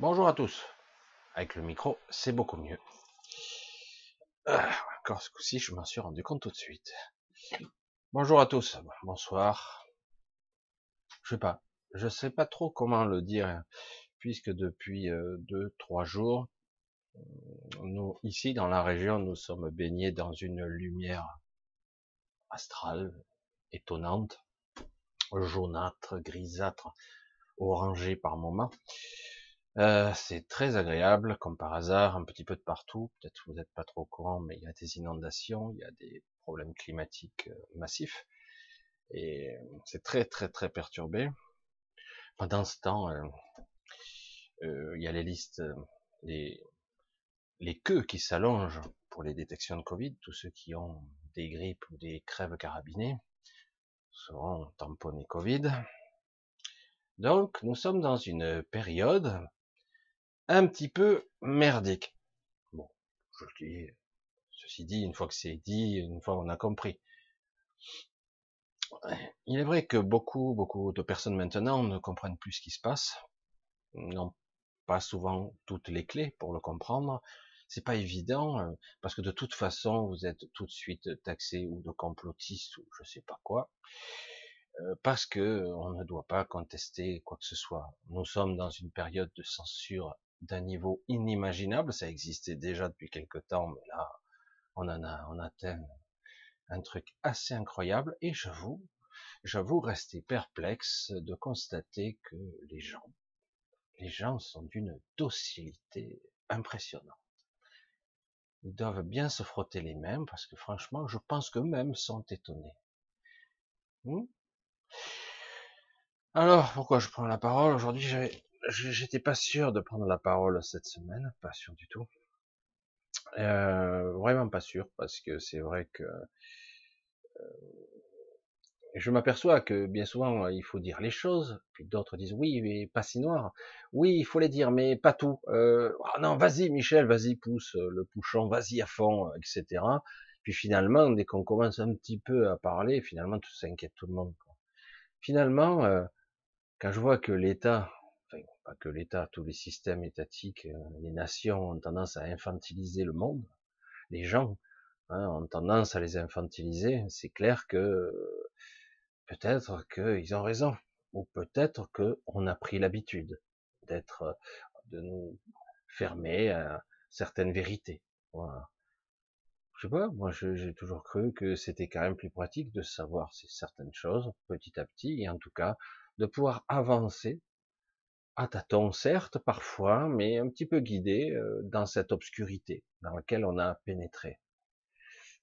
Bonjour à tous. Avec le micro, c'est beaucoup mieux. Ah, encore ce coup-ci, je m'en suis rendu compte tout de suite. Bonjour à tous. Bonsoir. Je sais pas. Je sais pas trop comment le dire, puisque depuis euh, deux, trois jours, nous, ici, dans la région, nous sommes baignés dans une lumière astrale, étonnante, jaunâtre, grisâtre, orangée par moments. Euh, c'est très agréable, comme par hasard, un petit peu de partout. Peut-être vous n'êtes pas trop au courant, mais il y a des inondations, il y a des problèmes climatiques euh, massifs, et c'est très très très perturbé. Pendant ce temps, euh, il y a les listes, les, les queues qui s'allongent pour les détections de Covid. Tous ceux qui ont des grippes ou des crèves carabinées seront tamponnés Covid. Donc, nous sommes dans une période un petit peu merdique. Bon, je le dis, ceci dit, une fois que c'est dit, une fois on a compris. Il est vrai que beaucoup, beaucoup de personnes maintenant ne comprennent plus ce qui se passe, n'ont pas souvent toutes les clés pour le comprendre. C'est pas évident euh, parce que de toute façon vous êtes tout de suite taxé ou de complotiste ou je sais pas quoi, euh, parce que on ne doit pas contester quoi que ce soit. Nous sommes dans une période de censure d'un niveau inimaginable. Ça existait déjà depuis quelque temps, mais là, on en a, on atteint un truc assez incroyable. Et j'avoue, j'avoue rester perplexe de constater que les gens, les gens sont d'une docilité impressionnante. Ils doivent bien se frotter les mains parce que franchement, je pense qu'eux-mêmes sont étonnés. Hmm? Alors, pourquoi je prends la parole? Aujourd'hui j'étais pas sûr de prendre la parole cette semaine, pas sûr du tout. Euh, vraiment pas sûr, parce que c'est vrai que euh, je m'aperçois que bien souvent il faut dire les choses, puis d'autres disent oui, mais pas si noir. Oui, il faut les dire, mais pas tout. Euh, oh non, vas-y Michel, vas-y pousse le pouchon, vas-y à fond, etc. Puis finalement, dès qu'on commence un petit peu à parler, finalement tout s'inquiète tout le monde. Quoi. Finalement, euh, quand je vois que l'État pas que l'État, tous les systèmes étatiques, euh, les nations ont tendance à infantiliser le monde, les gens hein, ont tendance à les infantiliser, c'est clair que peut-être qu'ils ont raison, ou peut-être qu'on a pris l'habitude d'être, de nous fermer à certaines vérités. Je sais pas, moi j'ai toujours cru que c'était quand même plus pratique de savoir certaines choses petit à petit, et en tout cas de pouvoir avancer à tâtons certes parfois, mais un petit peu guidé euh, dans cette obscurité dans laquelle on a pénétré.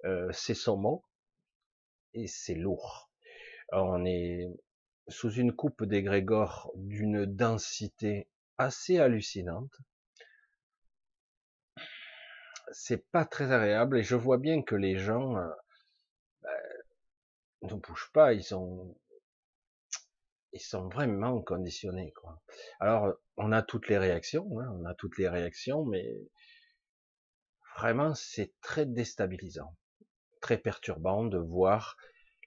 Euh, c'est son mot et c'est lourd. on est sous une coupe d'égrégore d'une densité assez hallucinante. C'est pas très agréable et je vois bien que les gens euh, ben, ne bougent pas, ils sont ils sont vraiment conditionnés. Quoi. Alors, on a toutes les réactions, hein, on a toutes les réactions, mais vraiment, c'est très déstabilisant, très perturbant de voir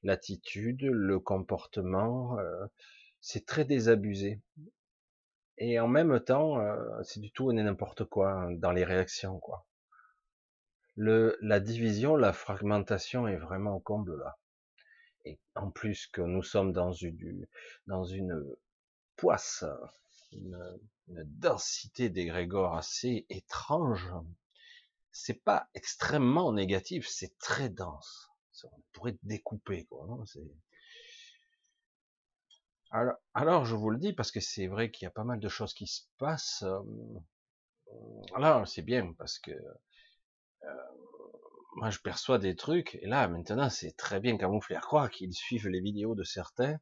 l'attitude, le comportement, euh, c'est très désabusé. Et en même temps, euh, c'est du tout et n'importe quoi hein, dans les réactions, quoi. Le, la division, la fragmentation est vraiment au comble là en plus que nous sommes dans une, dans une poisse, une, densité d'égrégore assez étrange, c'est pas extrêmement négatif, c'est très dense. On pourrait découper, quoi. alors, alors, je vous le dis parce que c'est vrai qu'il y a pas mal de choses qui se passent. Euh, alors, c'est bien parce que euh, moi je perçois des trucs, et là maintenant c'est très bien camouflé. À croire qu'ils suivent les vidéos de certains,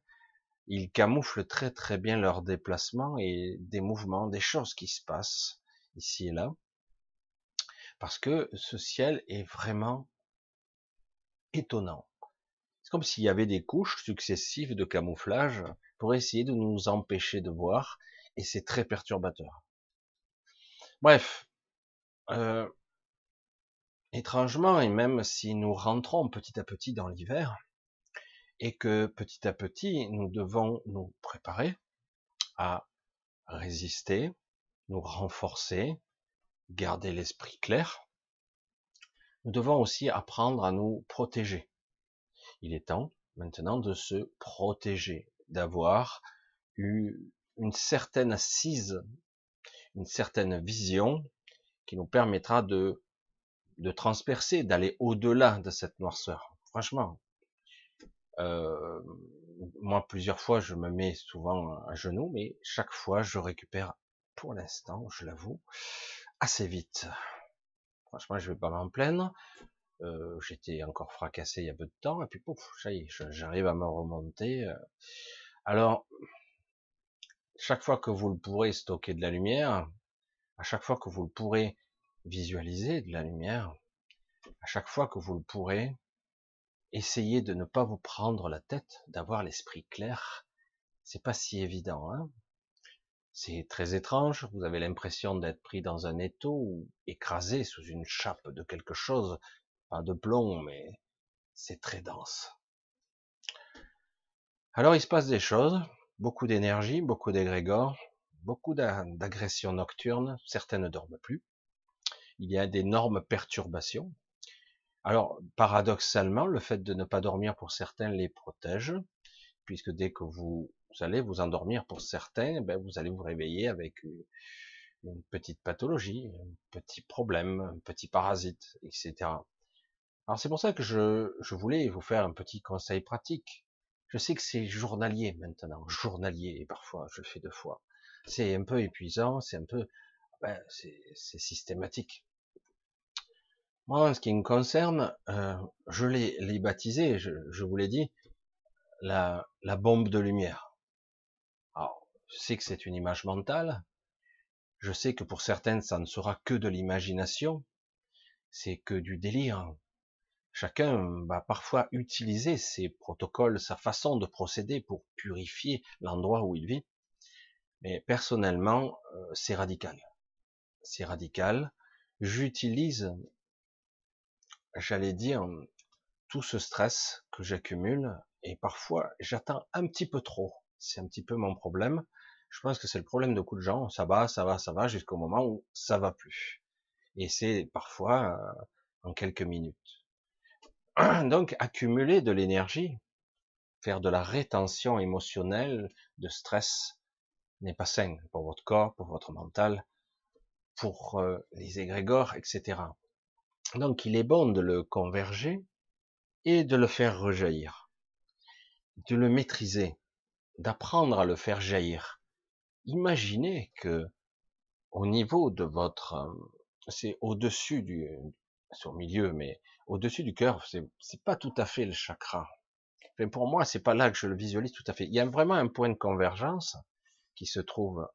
ils camouflent très très bien leurs déplacements et des mouvements, des choses qui se passent ici et là. Parce que ce ciel est vraiment étonnant. C'est comme s'il y avait des couches successives de camouflage pour essayer de nous empêcher de voir, et c'est très perturbateur. Bref, euh, étrangement, et même si nous rentrons petit à petit dans l'hiver, et que petit à petit, nous devons nous préparer à résister, nous renforcer, garder l'esprit clair, nous devons aussi apprendre à nous protéger. Il est temps maintenant de se protéger, d'avoir eu une certaine assise, une certaine vision qui nous permettra de, de transpercer, d'aller au-delà de cette noirceur. Franchement, euh, moi plusieurs fois je me mets souvent à genoux, mais chaque fois je récupère, pour l'instant, je l'avoue, assez vite. Franchement, je vais pas m'en plaindre. Euh, J'étais encore fracassé il y a peu de temps, et puis pouf, ça y est, j'arrive à me remonter. Euh. Alors, chaque fois que vous le pourrez stocker de la lumière, à chaque fois que vous le pourrez visualiser de la lumière, à chaque fois que vous le pourrez, essayez de ne pas vous prendre la tête, d'avoir l'esprit clair. C'est pas si évident, hein c'est très étrange, vous avez l'impression d'être pris dans un étau ou écrasé sous une chape de quelque chose, pas de plomb, mais c'est très dense. Alors il se passe des choses, beaucoup d'énergie, beaucoup d'égrégores, beaucoup d'agressions nocturnes, certaines ne dorment plus. Il y a d'énormes perturbations. Alors, paradoxalement, le fait de ne pas dormir pour certains les protège, puisque dès que vous allez vous endormir pour certains, ben vous allez vous réveiller avec une, petite pathologie, un petit problème, un petit parasite, etc. Alors c'est pour ça que je, je voulais vous faire un petit conseil pratique. Je sais que c'est journalier maintenant, journalier, et parfois je le fais deux fois. C'est un peu épuisant, c'est un peu, ben, c'est systématique. Moi, en ce qui me concerne, euh, je l'ai baptisé, je, vous l'ai dit, la, la bombe de lumière. Alors, je sais que c'est une image mentale. Je sais que pour certaines, ça ne sera que de l'imagination. C'est que du délire. Chacun va parfois utiliser ses protocoles, sa façon de procéder pour purifier l'endroit où il vit. Mais personnellement, euh, c'est radical. C'est radical. J'utilise, j'allais dire, tout ce stress que j'accumule et parfois j'attends un petit peu trop. C'est un petit peu mon problème. Je pense que c'est le problème de beaucoup de gens. Ça va, ça va, ça va, jusqu'au moment où ça va plus. Et c'est parfois euh, en quelques minutes. Donc, accumuler de l'énergie, faire de la rétention émotionnelle, de stress, n'est pas sain pour votre corps, pour votre mental, pour euh, les égrégores, etc. Donc, il est bon de le converger et de le faire rejaillir, de le maîtriser, d'apprendre à le faire jaillir. Imaginez que au niveau de votre, euh, c'est au-dessus du, au milieu, mais au-dessus du cœur, c'est, c'est pas tout à fait le chakra. Enfin, pour moi, c'est pas là que je le visualise tout à fait. Il y a vraiment un point de convergence qui se trouve,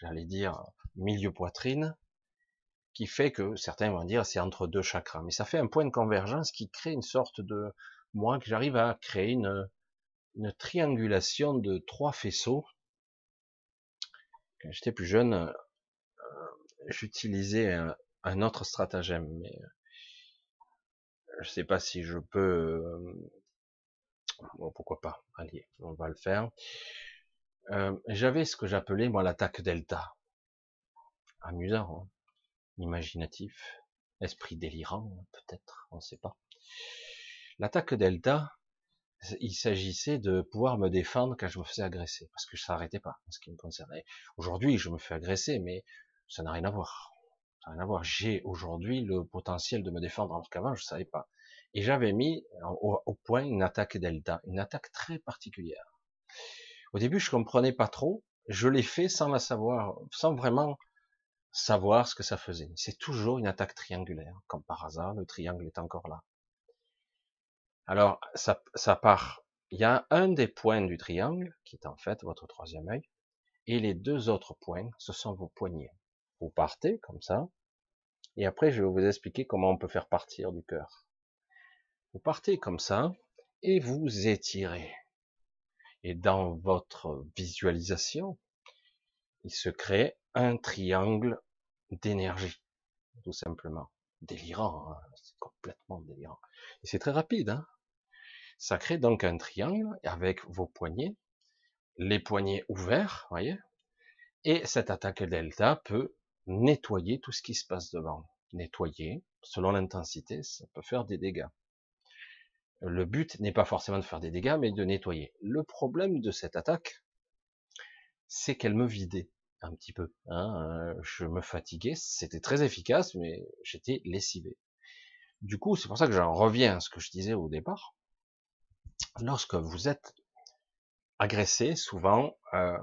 j'allais dire, milieu poitrine, qui fait que certains vont dire c'est entre deux chakras, mais ça fait un point de convergence qui crée une sorte de, moi, que j'arrive à créer une, une triangulation de trois faisceaux. Quand j'étais plus jeune, euh, j'utilisais un, autre stratagème, mais je sais pas si je peux. Euh, bon, pourquoi pas Allez, on va le faire. Euh, j'avais ce que j'appelais moi l'attaque delta. Amusant, hein imaginatif, esprit délirant peut-être, on ne sait pas. L'attaque delta, il s'agissait de pouvoir me défendre quand je me faisais agresser, parce que ça n'arrêtait pas en ce qui me concernait. Aujourd'hui, je me fais agresser, mais ça n'a rien à voir. Ça n'a rien à voir. J'ai aujourd'hui le potentiel de me défendre, alors qu'avant, je ne savais pas. Et j'avais mis au, point une attaque delta, une attaque très particulière. Au début, je comprenais pas trop. Je l'ai fait sans la savoir, sans vraiment savoir ce que ça faisait. C'est toujours une attaque triangulaire. Comme par hasard, le triangle est encore là. Alors, ça, part. Il y a un des points du triangle, qui est en fait votre troisième œil, et les deux autres points, ce sont vos poignets. Vous partez comme ça, et après je vais vous expliquer comment on peut faire partir du cœur. Vous partez comme ça, et vous étirez. Et dans votre visualisation, il se crée un triangle d'énergie, tout simplement. Délirant, hein, c'est complètement délirant. Et c'est très rapide, hein ça crée donc un triangle avec vos poignets, les poignets ouverts, voyez, Et cette attaque delta peut nettoyer tout ce qui se passe devant. Nettoyer, selon l'intensité, ça peut faire des dégâts. Le but n'est pas forcément de faire des dégâts, mais de nettoyer. Le problème de cette attaque, c'est qu'elle me vidait un petit peu. Hein. Euh, je me fatiguais, c'était très efficace, mais j'étais lessivé. Du coup, c'est pour ça que j'en reviens à ce que je disais au départ. Lorsque vous êtes agressé, souvent, euh,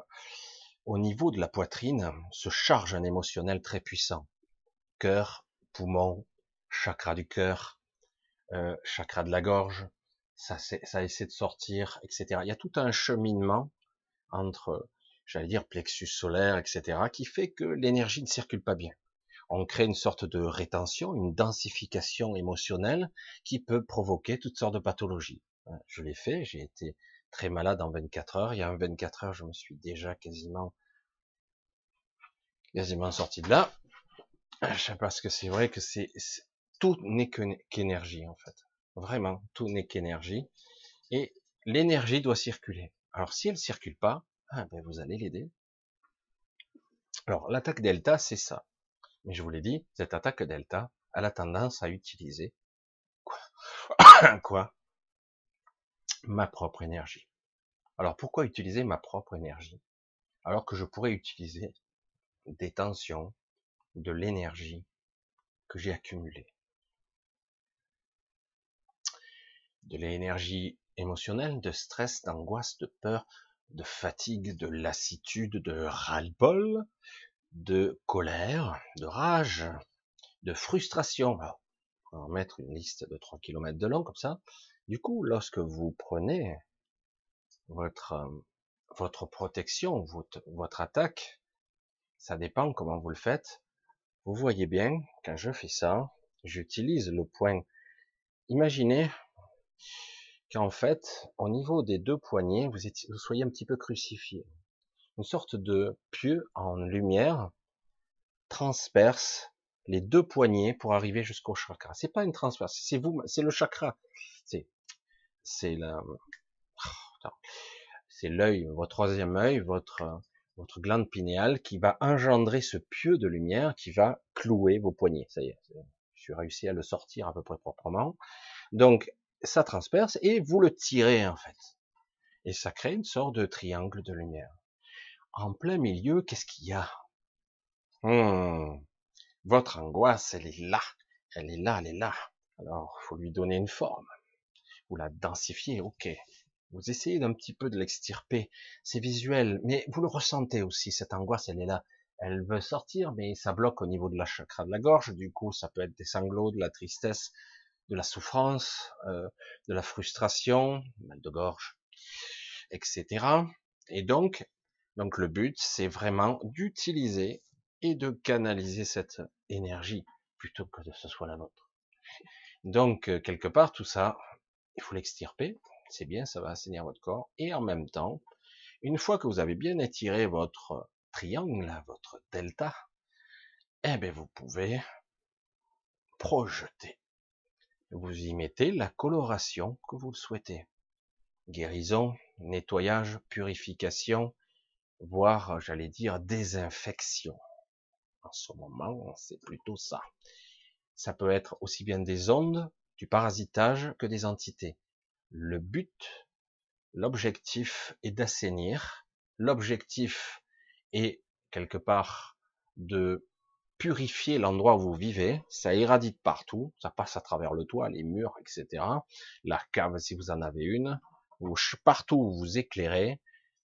au niveau de la poitrine, se charge un émotionnel très puissant. Cœur, poumon, chakra du cœur, euh, chakra de la gorge, ça, ça essaie de sortir, etc. Il y a tout un cheminement entre, j'allais dire, plexus solaire, etc., qui fait que l'énergie ne circule pas bien. On crée une sorte de rétention, une densification émotionnelle qui peut provoquer toutes sortes de pathologies. Je l'ai fait, j'ai été très malade en 24 heures. Il y a un 24 heures, je me suis déjà quasiment, quasiment sorti de là. Parce que c'est vrai que c'est, tout n'est qu'énergie, en fait. Vraiment, tout n'est qu'énergie. Et l'énergie doit circuler. Alors, si elle circule pas, ah, ben vous allez l'aider. Alors, l'attaque delta, c'est ça. Mais je vous l'ai dit, cette attaque delta, elle a tendance à utiliser quoi, quoi? Ma propre énergie. Alors pourquoi utiliser ma propre énergie? Alors que je pourrais utiliser des tensions, de l'énergie que j'ai accumulée. De l'énergie émotionnelle, de stress, d'angoisse, de peur, de fatigue, de lassitude, de ras-le-bol, de colère, de rage, de frustration. on va mettre une liste de 3 km de long comme ça. Du coup, lorsque vous prenez votre, euh, votre protection, votre, votre attaque, ça dépend comment vous le faites. Vous voyez bien, quand je fais ça, j'utilise le point. Imaginez qu'en fait, au niveau des deux poignets, vous, vous soyez un petit peu crucifié. Une sorte de pieu en lumière transperce les deux poignets pour arriver jusqu'au chakra. C'est pas une transperce, c'est vous, c'est le chakra. C'est c'est la, oh, c'est l'œil, votre troisième œil, votre, votre glande pinéale qui va engendrer ce pieu de lumière qui va clouer vos poignets. Ça y est, je suis réussi à le sortir à peu près proprement. Donc, ça transperce et vous le tirez en fait. Et ça crée une sorte de triangle de lumière. En plein milieu, qu'est-ce qu'il y a? Hmm. Votre angoisse, elle est là. Elle est là, elle est là. Alors, faut lui donner une forme vous la densifiez, ok. Vous essayez d'un petit peu de l'extirper. C'est visuel, mais vous le ressentez aussi, cette angoisse, elle est là. Elle veut sortir, mais ça bloque au niveau de la chakra de la gorge. Du coup, ça peut être des sanglots, de la tristesse, de la souffrance, euh, de la frustration, mal de gorge, etc. Et donc, donc le but, c'est vraiment d'utiliser et de canaliser cette énergie plutôt que de ce soit la nôtre. Donc, euh, quelque part, tout ça, il faut l'extirper, c'est bien, ça va assainir votre corps, et en même temps, une fois que vous avez bien étiré votre triangle, votre delta, eh bien vous pouvez projeter. Vous y mettez la coloration que vous souhaitez. Guérison, nettoyage, purification, voire, j'allais dire, désinfection. En ce moment, c'est plutôt ça. Ça peut être aussi bien des ondes du parasitage que des entités. Le but, l'objectif est d'assainir, l'objectif est quelque part de purifier l'endroit où vous vivez, ça irradie partout, ça passe à travers le toit, les murs, etc. La cave si vous en avez une, ou partout où vous éclairez,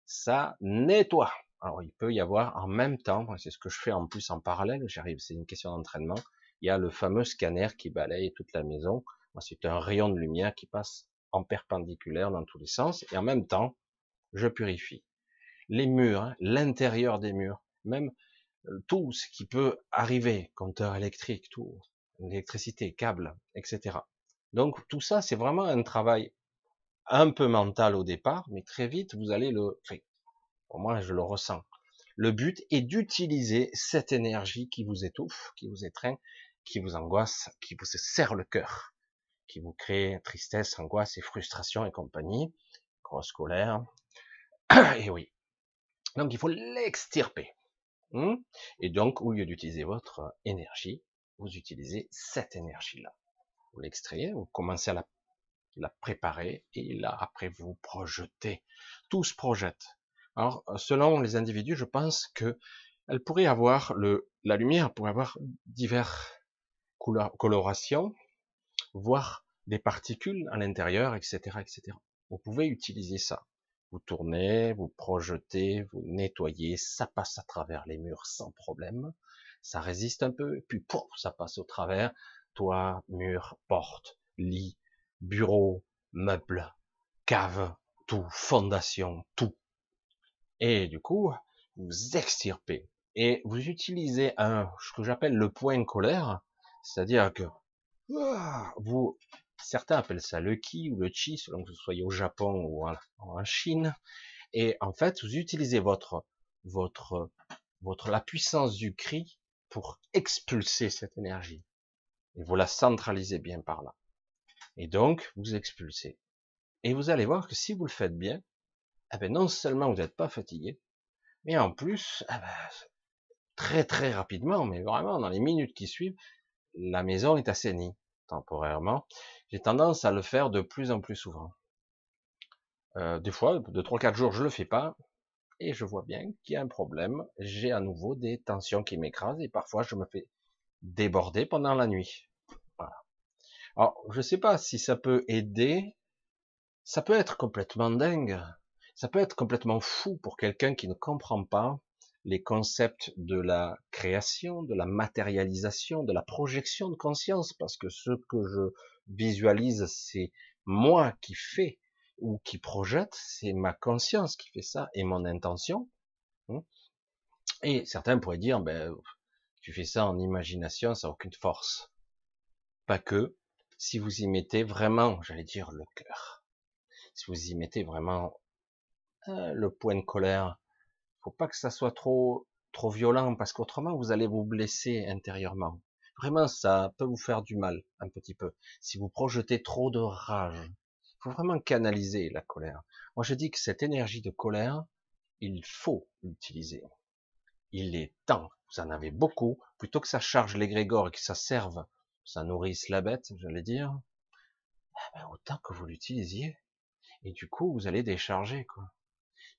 ça nettoie. Alors il peut y avoir en même temps, c'est ce que je fais en plus en parallèle, j'arrive, c'est une question d'entraînement, il y a le fameux scanner qui balaye toute la maison. C'est un rayon de lumière qui passe en perpendiculaire dans tous les sens et en même temps, je purifie. Les murs, hein, l'intérieur des murs, même tout ce qui peut arriver, compteur électrique, tout, électricité, câble, etc. Donc tout ça, c'est vraiment un travail un peu mental au départ, mais très vite, vous allez le... Enfin, pour moi, je le ressens. Le but est d'utiliser cette énergie qui vous étouffe, qui vous étreint, qui vous angoisse, qui vous serre le cœur, qui vous crée tristesse, angoisse et frustration et compagnie, grosse colère. Et oui. Donc il faut l'extirper. Hmm et donc, au lieu d'utiliser votre énergie, vous utilisez cette énergie-là. Vous l'extrayez, vous commencez à la, préparer et là, après, vous projetez. Tout se projette. Alors, selon les individus, je pense que elle pourrait avoir la lumière pourrait avoir divers colorations, voire des particules à l'intérieur, etc., etc. Vous pouvez utiliser ça. Vous tournez, vous projetez, vous nettoyez, ça passe à travers les murs sans problème. Ça résiste un peu, puis pouf, ça passe au travers. Toit, mur, porte, lit, bureau, meubles, cave, tout, fondation, tout. Et du coup, vous extirpez et vous utilisez un, ce que j'appelle le point colère, c'est-à-dire que vous, certains appellent ça le ki ou le chi, selon que vous soyez au Japon ou en, Chine, et en fait, vous utilisez votre, votre, votre, la puissance du cri pour expulser cette énergie. Et vous la centralisez bien par là. Et donc, vous expulsez. Et vous allez voir que si vous le faites bien, eh ben non seulement vous n'êtes pas fatigué, mais en plus, eh ben, très très rapidement, mais vraiment dans les minutes qui suivent, la maison est assainie temporairement. J'ai tendance à le faire de plus en plus souvent. Euh, des fois, de 3-4 jours, je le fais pas, et je vois bien qu'il y a un problème. J'ai à nouveau des tensions qui m'écrasent, et parfois je me fais déborder pendant la nuit. Alors, je sais pas si ça peut aider. Ça peut être complètement dingue. Ça peut être complètement fou pour quelqu'un qui ne comprend pas les concepts de la création, de la matérialisation, de la projection de conscience, parce que ce que je visualise, c'est moi qui fais ou qui projette, c'est ma conscience qui fait ça et mon intention. Hein. Et certains pourraient dire, ben, tu fais ça en imagination, ça n'a aucune force. Pas que, si vous y mettez vraiment, j'allais dire, le cœur, si vous y mettez vraiment euh, le point de colère, faut pas que ça soit trop trop violent parce qu'autrement vous allez vous blesser intérieurement. Vraiment, ça peut vous faire du mal un petit peu. Si vous projetez trop de rage, faut vraiment canaliser la colère. Moi, je dis que cette énergie de colère, il faut l'utiliser. Il est temps. Vous en avez beaucoup. Plutôt que ça charge l'égrégore et que ça serve, ça nourrisse la bête, j'allais dire. Eh autant que vous l'utilisiez. Et du coup, vous allez décharger, quoi.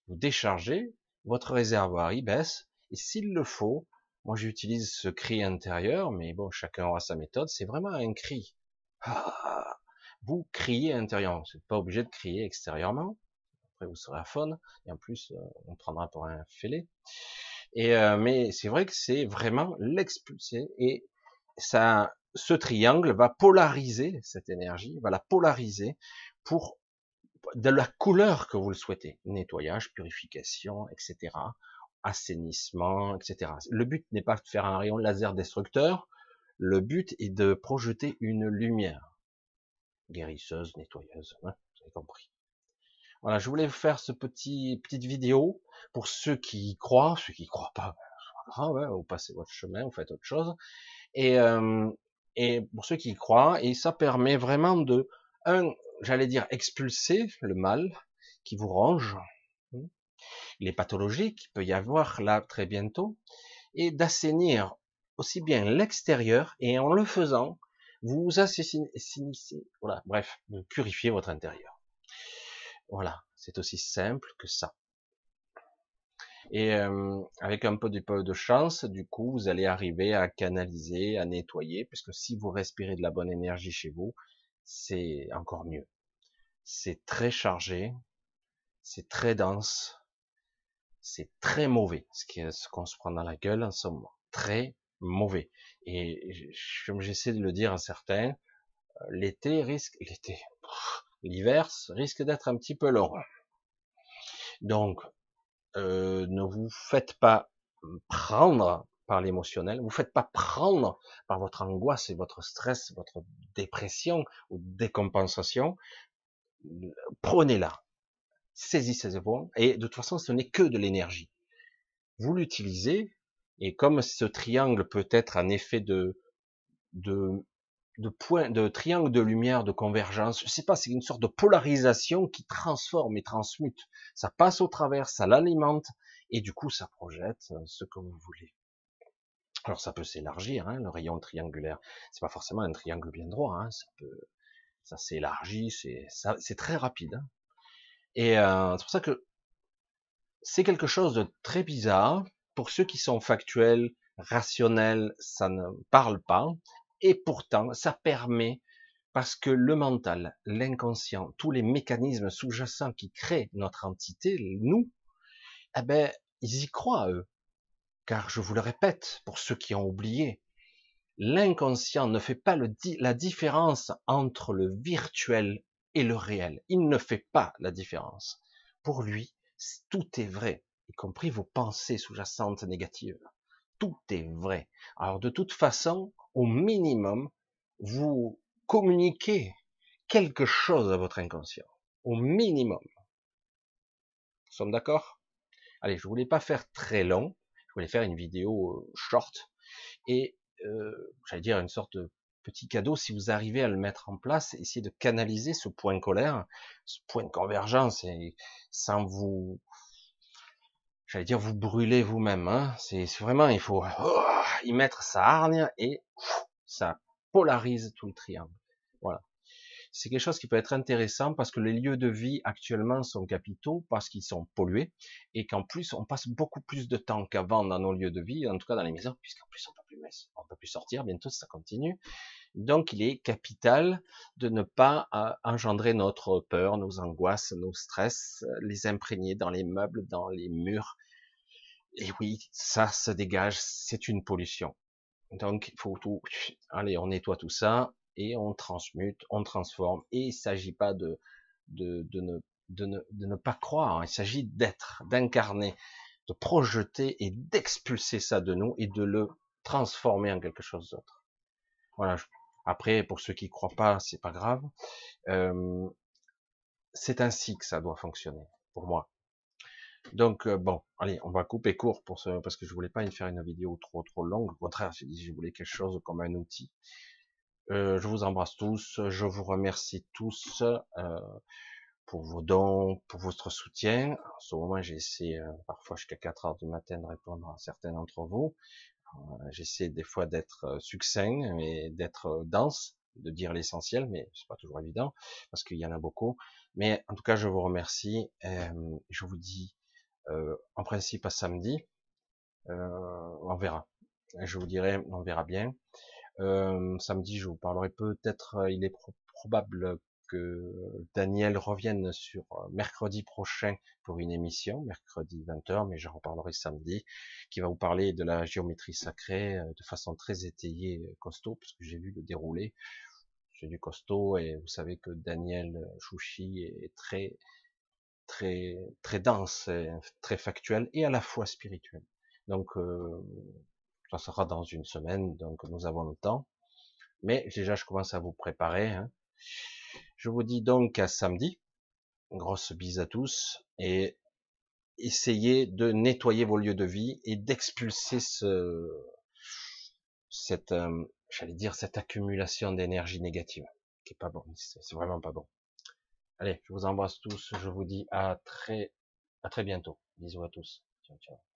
Vous déchargez, votre réservoir il baisse, et s'il le faut, moi j'utilise ce cri intérieur, mais bon, chacun aura sa méthode, c'est vraiment un cri. Ah, vous criez intérieurement, vous n'êtes pas obligé de crier extérieurement, après vous serez à faune, et en plus euh, on prendra pour un fêlé. Et euh, mais c'est vrai que c'est vraiment l'expulser, et ça, ce triangle va polariser cette énergie, va la polariser pour de la couleur que vous le souhaitez. Nettoyage, purification, etc. Assainissement, etc. Le but n'est pas de faire un rayon laser destructeur. Le but est de projeter une lumière guérisseuse, nettoyeuse. Hein, vous avez compris. Voilà, je voulais vous faire ce petit petite vidéo pour ceux qui y croient, ceux qui y croient pas, ben, vous passez votre chemin, vous faites autre chose. Et, euh, et pour ceux qui y croient, et ça permet vraiment de un j'allais dire, expulser le mal qui vous ronge, hein, les pathologies qu'il peut y avoir là très bientôt, et d'assainir aussi bien l'extérieur, et en le faisant, vous assassinez, voilà, bref, vous purifiez votre intérieur. Voilà, c'est aussi simple que ça. Et euh, avec un peu de chance, du coup, vous allez arriver à canaliser, à nettoyer, puisque si vous respirez de la bonne énergie chez vous, c'est encore mieux. C'est très chargé, c'est très dense, c'est très mauvais, ce qu'on se prend dans la gueule en ce moment. Très mauvais. Et comme j'essaie de le dire à certains, euh, l'été risque, l'été, l'hiver risque d'être un petit peu long. Donc, euh, ne vous faites pas prendre par l'émotionnel, vous faites pas prendre par votre angoisse et votre stress, votre dépression ou décompensation. Prenez-la, saisissez-vous, et de toute façon, ce n'est que de l'énergie. Vous l'utilisez, et comme ce triangle peut être un effet de, de, de point, de triangle de lumière, de convergence, je sais pas, c'est une sorte de polarisation qui transforme et transmute. Ça passe au travers, ça l'alimente, et du coup ça projette ce que vous voulez. Alors ça peut s'élargir, hein, le rayon triangulaire. C'est pas forcément un triangle bien droit, hein, ça peut, ça s'élargit, c'est très rapide. Hein. Et euh, c'est pour ça que c'est quelque chose de très bizarre pour ceux qui sont factuels, rationnels, ça ne parle pas, et pourtant ça permet parce que le mental, l'inconscient, tous les mécanismes sous-jacents qui créent notre entité, nous, eh ben, ils y croient eux. Car je vous le répète, pour ceux qui ont oublié, l'inconscient ne fait pas la différence entre le virtuel et le réel. Il ne fait pas la différence. Pour lui, tout est vrai, y compris vos pensées sous-jacentes négatives. Tout est vrai. Alors de toute façon, au minimum, vous communiquez quelque chose à votre inconscient. Au minimum. Sommes d'accord? Allez, je voulais pas faire très long voulais faire une vidéo euh, short et euh, j'allais dire une sorte de petit cadeau si vous arrivez à le mettre en place, essayez de canaliser ce point colère, ce point de convergence et sans vous, j'allais dire vous brûler vous-même. Hein. C'est vraiment il faut oh, y mettre sa hargne et ça polarise tout le triangle. Voilà c'est quelque chose qui peut être intéressant parce que les lieux de vie actuellement sont capitaux parce qu'ils sont pollués et qu'en plus on passe beaucoup plus de temps qu'avant dans nos lieux de vie, en tout cas dans les maisons, puisqu'en plus on peut plus on peut plus sortir bientôt ça continue. Donc il est capital de ne pas euh, engendrer notre peur, nos angoisses, nos stress, les imprégner dans les meubles, dans les murs. Et oui, ça se dégage, c'est une pollution. Donc il faut tout, allez, on nettoie tout ça, et on transmute, on transforme. Et il s'agit pas de, ne, ne, ne pas croire, il s'agit d'être, d'incarner, de projeter et d'expulser ça de nous et de le transformer en quelque chose d'autre. Voilà. Après, pour ceux qui croient pas, c'est pas grave. Euh, c'est ainsi que ça doit fonctionner, pour moi. Donc euh, bon, allez, on va couper court pour ce, parce que je voulais pas faire une vidéo trop trop longue. Au contraire, je voulais quelque chose comme un outil. Euh, je vous embrasse tous, je vous remercie tous euh, pour vos dons, pour votre soutien. En ce moment, j'essaie euh, parfois jusqu'à 4 heures du matin de répondre à certains d'entre vous. j'essaie des fois d'être succinct et d'être dense, de dire l'essentiel, mais c'est pas toujours évident parce qu'il y en a beaucoup. Mais en tout cas, je vous remercie. je vous dis en principe à samedi. on verra. Je vous dirai, on verra bien. Euh, samedi, je vous parlerai peut-être, euh, il est probable que Daniel revienne sur euh, mercredi prochain pour une émission, mercredi 20h, mais j'en reparlerai samedi, qui va vous parler de la géométrie sacrée de façon très étayée, costaud, parce que j'ai vu le déroulé. C'est du costaud et vous savez que Daniel Chouchi est très, très, très dense, très factuel et à la fois spirituel. Donc, euh, ça sera dans une semaine, donc nous avons le temps. Mais déjà, je commence à vous préparer. Hein. Je vous dis donc à samedi. Grosse bise à tous. Et essayez de nettoyer vos lieux de vie et d'expulser ce, cette, euh, j'allais dire, cette accumulation d'énergie négative, qui est pas bon. C'est vraiment pas bon. Allez, je vous embrasse tous. Je vous dis à très, à très bientôt. Bisous à tous. Ciao, ciao.